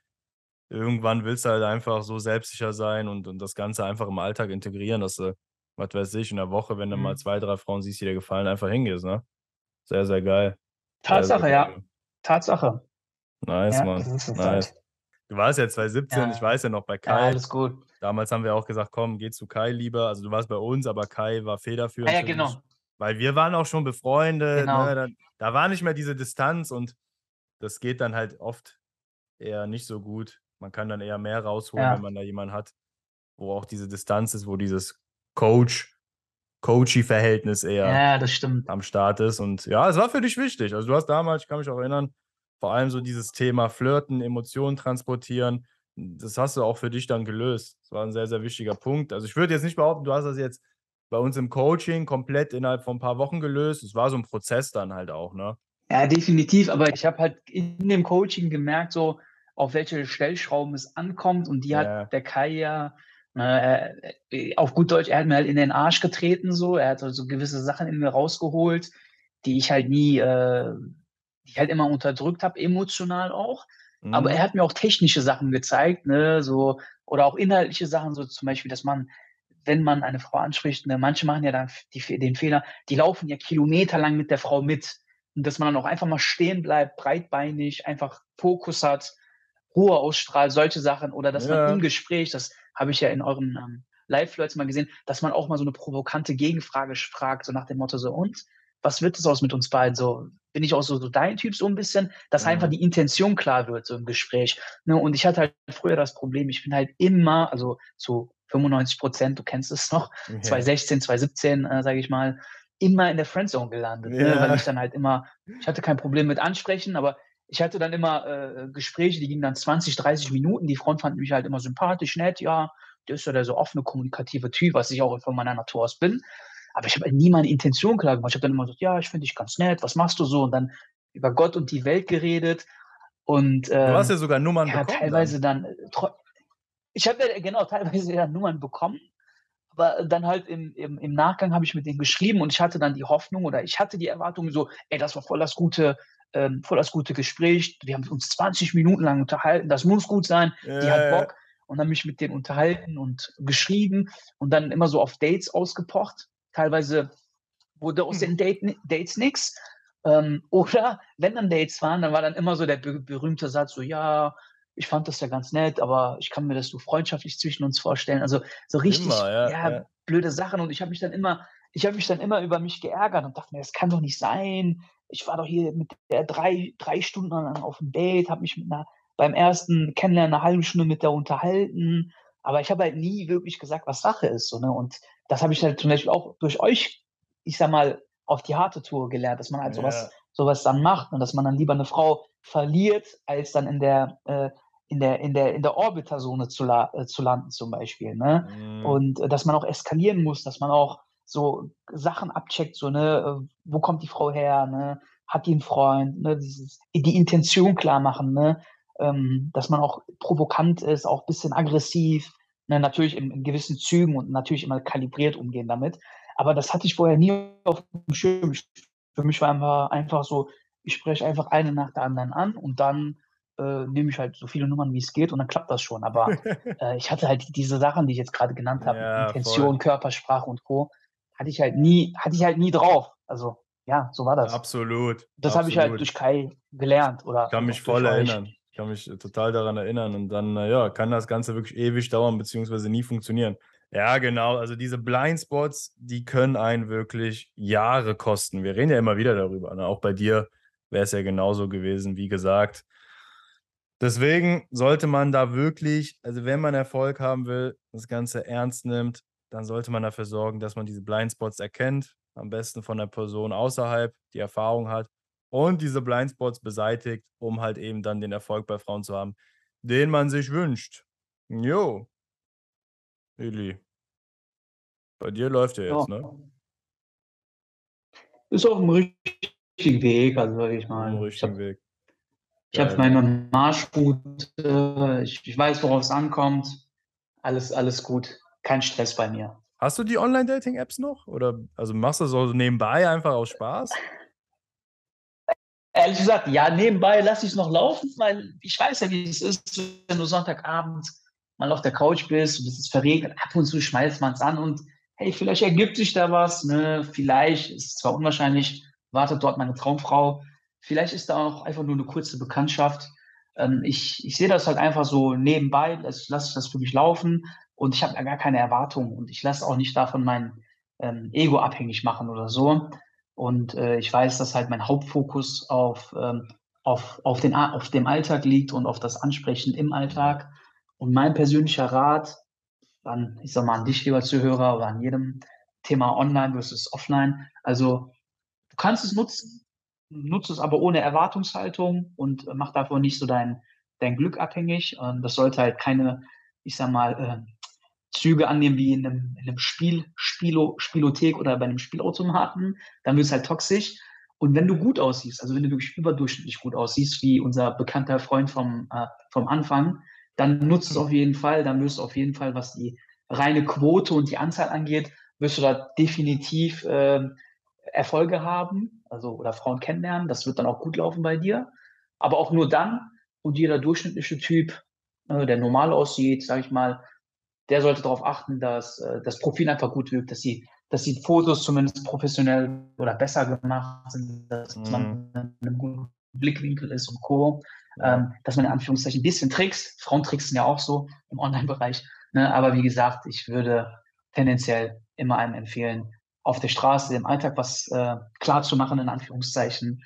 irgendwann willst du halt einfach so selbstsicher sein und, und das Ganze einfach im Alltag integrieren, dass du, was weiß ich, in der Woche, wenn du mhm. mal zwei, drei Frauen siehst, die dir gefallen, einfach hingehst, ne? Sehr, sehr geil. Tatsache, sehr, sehr geil. ja. Tatsache. Nice, ja, Mann. Nice. Du warst ja 2017, ja. ich weiß ja noch bei Kai. Ja, alles gut. Damals haben wir auch gesagt, komm, geh zu Kai lieber. Also du warst bei uns, aber Kai war federführend. Ja, ja genau. Mich, weil wir waren auch schon befreundet. Genau. Ne? Da, da war nicht mehr diese Distanz und das geht dann halt oft eher nicht so gut. Man kann dann eher mehr rausholen, ja. wenn man da jemanden hat, wo auch diese Distanz ist, wo dieses Coach, Coachy-Verhältnis eher ja, das stimmt. am Start ist. Und ja, es war für dich wichtig. Also du hast damals, ich kann mich auch erinnern, vor allem so dieses Thema Flirten, Emotionen transportieren, das hast du auch für dich dann gelöst. Das war ein sehr, sehr wichtiger Punkt. Also ich würde jetzt nicht behaupten, du hast das jetzt bei uns im Coaching komplett innerhalb von ein paar Wochen gelöst. Es war so ein Prozess dann halt auch, ne? Ja, definitiv. Aber ich habe halt in dem Coaching gemerkt, so, auf welche Stellschrauben es ankommt. Und die ja. hat der Kai ja äh, auf gut Deutsch, er hat mir halt in den Arsch getreten, so. Er hat so also gewisse Sachen in mir rausgeholt, die ich halt nie, äh, die ich halt immer unterdrückt habe, emotional auch. Mhm. Aber er hat mir auch technische Sachen gezeigt, ne, so, oder auch inhaltliche Sachen, so zum Beispiel, dass man, wenn man eine Frau anspricht, ne, manche machen ja dann die, den Fehler, die laufen ja kilometerlang mit der Frau mit. Und dass man dann auch einfach mal stehen bleibt, breitbeinig, einfach Fokus hat Ruhe ausstrahlt, solche Sachen oder dass ja. man im Gespräch, das habe ich ja in eurem ähm, Live-Flirts mal gesehen, dass man auch mal so eine provokante Gegenfrage fragt, so nach dem Motto so, und? Was wird das aus mit uns beiden? So, bin ich auch so, so dein Typ so ein bisschen, dass mhm. einfach die Intention klar wird, so im Gespräch. Ne? Und ich hatte halt früher das Problem, ich bin halt immer, also zu 95 Prozent, du kennst es noch, okay. 2016, 2017, äh, sage ich mal, immer in der Friendzone gelandet, ja. ne? weil ich dann halt immer, ich hatte kein Problem mit Ansprechen, aber ich hatte dann immer äh, Gespräche, die gingen dann 20, 30 Minuten. Die Front fand mich halt immer sympathisch, nett, ja, der ist ja der so offene, kommunikative Typ, was ich auch von meiner Natur aus bin. Aber ich habe halt nie meine Intention klar gemacht. Ich habe dann immer gesagt, ja, ich finde dich ganz nett, was machst du so? Und dann über Gott und die Welt geredet. Und, äh, du hast ja sogar Nummern ja, bekommen. teilweise dann, dann ich habe ja genau teilweise ja Nummern bekommen. Aber dann halt im, im, im Nachgang habe ich mit denen geschrieben und ich hatte dann die Hoffnung oder ich hatte die Erwartung so, ey, das war voll das gute, ähm, voll das gute Gespräch. Wir haben uns 20 Minuten lang unterhalten. Das muss gut sein. Äh. Die hat Bock. Und dann mich mit denen unterhalten und geschrieben und dann immer so auf Dates ausgepocht. Teilweise wurde aus den hm. Date, Dates nichts. Ähm, oder wenn dann Dates waren, dann war dann immer so der berühmte Satz: so, ja, ich fand das ja ganz nett, aber ich kann mir das so freundschaftlich zwischen uns vorstellen. Also so richtig immer, ja, ja, ja. blöde Sachen. Und ich habe mich dann immer, ich habe mich dann immer über mich geärgert und dachte mir, das kann doch nicht sein ich war doch hier mit der drei, drei Stunden auf dem Date, habe mich mit einer, beim ersten Kennenlernen eine halbe Stunde mit der unterhalten, aber ich habe halt nie wirklich gesagt, was Sache ist. So, ne? Und das habe ich halt zum Beispiel auch durch euch, ich sag mal, auf die harte Tour gelernt, dass man halt ja. sowas, sowas dann macht und dass man dann lieber eine Frau verliert, als dann in der, äh, in der, in der, in der Orbiterzone zu, la äh, zu landen, zum Beispiel. Ne? Mhm. Und äh, dass man auch eskalieren muss, dass man auch so Sachen abcheckt, so, ne, äh, wo kommt die Frau her, ne, hat die einen Freund, ne, dieses, die Intention klar machen, ne, ähm, dass man auch provokant ist, auch ein bisschen aggressiv, ne, natürlich in, in, gewissen Zügen und natürlich immer kalibriert umgehen damit. Aber das hatte ich vorher nie auf dem Schirm. Für mich war einfach, einfach so, ich spreche einfach eine nach der anderen an und dann äh, nehme ich halt so viele Nummern, wie es geht und dann klappt das schon. Aber äh, ich hatte halt diese Sachen, die ich jetzt gerade genannt habe, ja, Intention, voll. Körpersprache und Co hatte ich halt nie, hatte ich halt nie drauf. Also ja, so war das. Absolut. Das habe ich halt durch Kai gelernt. Oder ich kann mich voll erinnern. Ich kann mich total daran erinnern. Und dann, ja, kann das Ganze wirklich ewig dauern, beziehungsweise nie funktionieren. Ja, genau. Also diese Blindspots, die können einen wirklich Jahre kosten. Wir reden ja immer wieder darüber. Ne? Auch bei dir wäre es ja genauso gewesen, wie gesagt. Deswegen sollte man da wirklich, also wenn man Erfolg haben will, das Ganze ernst nimmt, dann sollte man dafür sorgen, dass man diese Blindspots erkennt, am besten von der Person außerhalb, die Erfahrung hat und diese Blindspots beseitigt, um halt eben dann den Erfolg bei Frauen zu haben, den man sich wünscht. Jo. Eli. Bei dir läuft ja jetzt, ne? Ist auf dem richtigen Weg, also sag ich mal. Auf dem richtigen Weg. Ich habe meine Marschroute, ich, ich weiß, worauf es ankommt. Alles, alles gut kein Stress bei mir. Hast du die Online-Dating-Apps noch? Oder also machst du das so nebenbei einfach aus Spaß? Ehrlich gesagt, ja, nebenbei lasse ich es noch laufen, weil ich weiß ja, wie es ist, wenn du Sonntagabend mal auf der Couch bist und es ist verregnet, ab und zu schmeißt man es an und hey, vielleicht ergibt sich da was, ne? Vielleicht, ist es zwar unwahrscheinlich, wartet dort meine Traumfrau, vielleicht ist da auch einfach nur eine kurze Bekanntschaft. Ähm, ich, ich sehe das halt einfach so nebenbei, lasse lass ich das für mich laufen, und ich habe ja gar keine Erwartungen und ich lasse auch nicht davon mein ähm, Ego abhängig machen oder so. Und äh, ich weiß, dass halt mein Hauptfokus auf, ähm, auf, auf, den, auf dem Alltag liegt und auf das Ansprechen im Alltag. Und mein persönlicher Rat an, ich sag mal, an dich, lieber Zuhörer, oder an jedem Thema online versus offline. Also, du kannst es nutzen, nutze es aber ohne Erwartungshaltung und mach davon nicht so dein, dein Glück abhängig. Und das sollte halt keine, ich sag mal, äh, Züge annehmen wie in einem, in einem Spiel, Spielo, Spielothek oder bei einem Spielautomaten, dann wird es halt toxisch. Und wenn du gut aussiehst, also wenn du wirklich überdurchschnittlich gut aussiehst, wie unser bekannter Freund vom, äh, vom Anfang, dann nutzt es auf jeden Fall, dann wirst du auf jeden Fall, was die reine Quote und die Anzahl angeht, wirst du da definitiv äh, Erfolge haben, also oder Frauen kennenlernen. Das wird dann auch gut laufen bei dir. Aber auch nur dann, und jeder durchschnittliche Typ, äh, der normal aussieht, sage ich mal, der sollte darauf achten, dass äh, das Profil einfach gut wirkt, dass die, dass die Fotos zumindest professionell oder besser gemacht sind, dass mhm. man in einem guten Blickwinkel ist und Co. Ähm, dass man in Anführungszeichen ein bisschen Tricks, Frauentricks sind ja auch so im Online-Bereich, Ne? Aber wie gesagt, ich würde tendenziell immer einem empfehlen, auf der Straße im Alltag was äh, klar zu machen, in Anführungszeichen.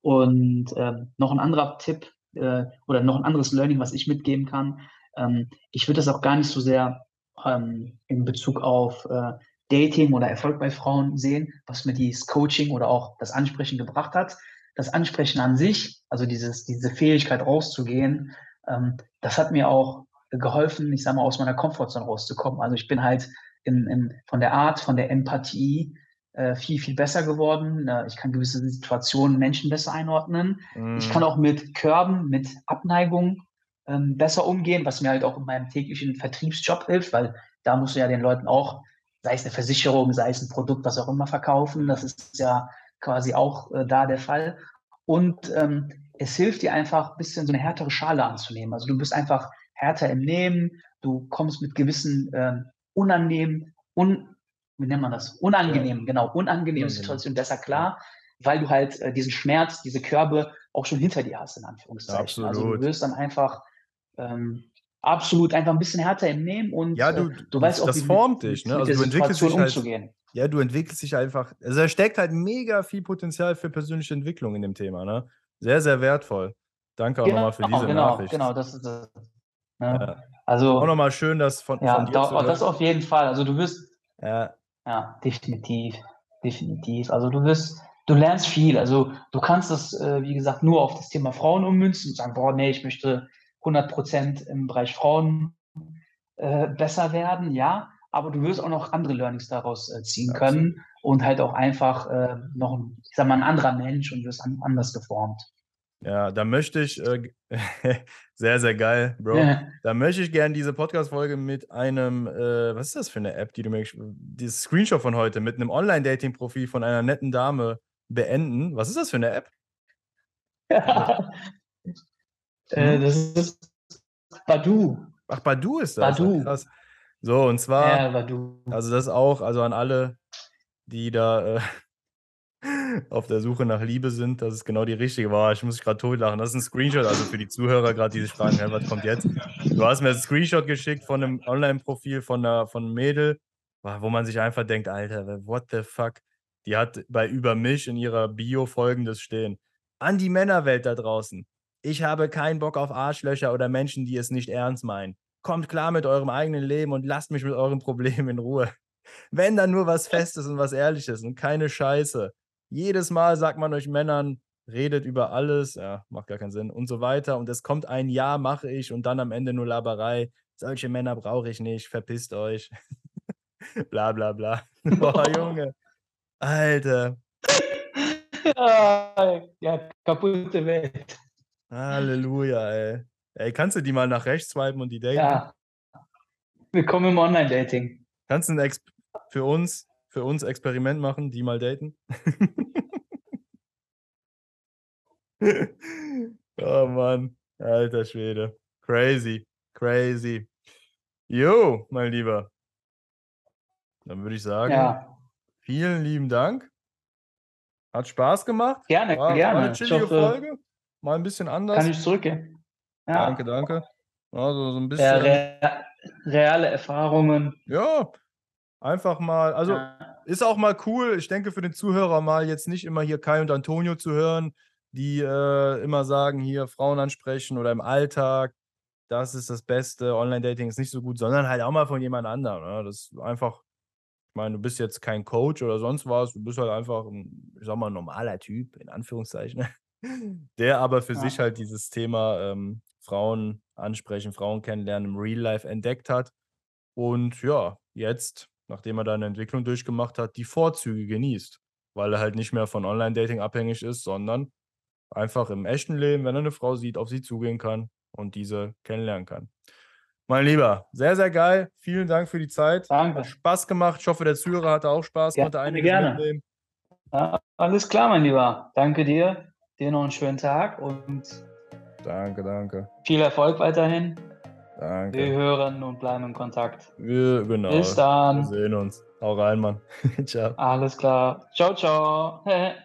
Und ähm, noch ein anderer Tipp äh, oder noch ein anderes Learning, was ich mitgeben kann. Ähm, ich würde das auch gar nicht so sehr ähm, in Bezug auf äh, Dating oder Erfolg bei Frauen sehen, was mir dieses Coaching oder auch das Ansprechen gebracht hat. Das Ansprechen an sich, also dieses, diese Fähigkeit rauszugehen, ähm, das hat mir auch geholfen, ich sage mal, aus meiner Komfortzone rauszukommen. Also ich bin halt in, in, von der Art, von der Empathie äh, viel, viel besser geworden. Äh, ich kann gewisse Situationen, Menschen besser einordnen. Mm. Ich kann auch mit Körben, mit Abneigung ähm, besser umgehen, was mir halt auch in meinem täglichen Vertriebsjob hilft, weil da musst du ja den Leuten auch, sei es eine Versicherung, sei es ein Produkt, was auch immer verkaufen. Das ist ja quasi auch äh, da der Fall. Und ähm, es hilft dir einfach, ein bisschen so eine härtere Schale anzunehmen. Also du bist einfach härter im Nehmen, du kommst mit gewissen ähm, unangenehmen, un, wie nennt man das? Unangenehmen, ja. genau, unangenehmen Situationen besser klar, weil du halt äh, diesen Schmerz, diese Körbe auch schon hinter dir hast, in Anführungszeichen. Absolut. Also du wirst dann einfach ähm, absolut einfach ein bisschen härter im Nehmen und ja, du, äh, du weißt auch, das wie formt mit, dich, ne? also du entwickelst dich halt, umzugehen. Ja, du entwickelst dich einfach. Also da steckt halt mega viel Potenzial für persönliche Entwicklung in dem Thema, ne? Sehr, sehr wertvoll. Danke auch genau, nochmal für diese genau, Nachricht. Genau, das ist das. Ne? Ja. Also, auch nochmal schön, dass von, ja, von dir da, das auf jeden Fall. Also du wirst, ja. ja, definitiv, definitiv. Also du wirst, du lernst viel. Also du kannst das, äh, wie gesagt, nur auf das Thema Frauen ummünzen und sagen, boah, nee, ich möchte 100 Prozent im Bereich Frauen äh, besser werden, ja. Aber du wirst auch noch andere Learnings daraus äh, ziehen Absolut. können und halt auch einfach äh, noch, ein, ich sag mal, ein anderer Mensch und wirst an, anders geformt. Ja, da möchte ich, äh, sehr, sehr geil, Bro. Ja. Da möchte ich gerne diese Podcast-Folge mit einem, äh, was ist das für eine App, die du mir, dieses Screenshot von heute, mit einem Online-Dating-Profil von einer netten Dame beenden. Was ist das für eine App? Ja. Äh, hm? das ist Badu. Ach, Badu ist das. Badu. Krass. So, und zwar, ja, Badu. also das auch, also an alle, die da äh, auf der Suche nach Liebe sind, das ist genau die richtige Wahl. Ich muss mich gerade totlachen. Das ist ein Screenshot, also für die Zuhörer gerade, die sich fragen, hey, was kommt jetzt? Du hast mir ein Screenshot geschickt von einem Online-Profil von, einer, von einem Mädel, wo man sich einfach denkt, Alter, what the fuck? Die hat bei Über mich in ihrer Bio folgendes stehen. An die Männerwelt da draußen. Ich habe keinen Bock auf Arschlöcher oder Menschen, die es nicht ernst meinen. Kommt klar mit eurem eigenen Leben und lasst mich mit euren Problemen in Ruhe. Wenn dann nur was Festes und was Ehrliches und keine Scheiße. Jedes Mal sagt man euch Männern, redet über alles, ja, macht gar keinen Sinn und so weiter. Und es kommt ein Ja, mache ich und dann am Ende nur Laberei. Solche Männer brauche ich nicht, verpisst euch. bla bla bla. Boah, Junge. Alter. Ja, kaputte Welt. Halleluja, ey. Ey, kannst du die mal nach rechts swipen und die daten? Ja. Willkommen im Online-Dating. Kannst du ein Ex für uns, für uns Experiment machen, die mal daten? oh Mann, alter Schwede. Crazy, crazy. Jo, mein Lieber. Dann würde ich sagen, ja. vielen lieben Dank. Hat Spaß gemacht. Gerne, war, gerne. War eine chillige Folge. Mal ein bisschen anders. Kann ich zurückgehen. Ja. Danke, danke. Also so ein bisschen. Ja, re reale Erfahrungen. Ja, einfach mal. Also ja. ist auch mal cool. Ich denke für den Zuhörer mal jetzt nicht immer hier Kai und Antonio zu hören, die äh, immer sagen, hier Frauen ansprechen oder im Alltag, das ist das Beste, Online-Dating ist nicht so gut, sondern halt auch mal von jemand anderem. Ne? Das ist einfach, ich meine, du bist jetzt kein Coach oder sonst was, du bist halt einfach ein, ich sag mal, normaler Typ, in Anführungszeichen, der aber für ja. sich halt dieses Thema ähm, Frauen ansprechen, Frauen kennenlernen im Real Life entdeckt hat. Und ja, jetzt, nachdem er da eine Entwicklung durchgemacht hat, die Vorzüge genießt, weil er halt nicht mehr von Online-Dating abhängig ist, sondern einfach im echten Leben, wenn er eine Frau sieht, auf sie zugehen kann und diese kennenlernen kann. Mein Lieber, sehr, sehr geil. Vielen Dank für die Zeit. Danke. Hat Spaß gemacht. Ich hoffe, der Zuhörer hatte auch Spaß, ja, konnte einiges gerne. mitnehmen. Ja, alles klar, mein Lieber. Danke dir. Dir noch einen schönen Tag und danke, danke. Viel Erfolg weiterhin. Danke. Wir hören und bleiben in Kontakt. Wir, genau. Bis dann. Wir sehen uns. Hau rein, Mann. ciao. Alles klar. Ciao, ciao.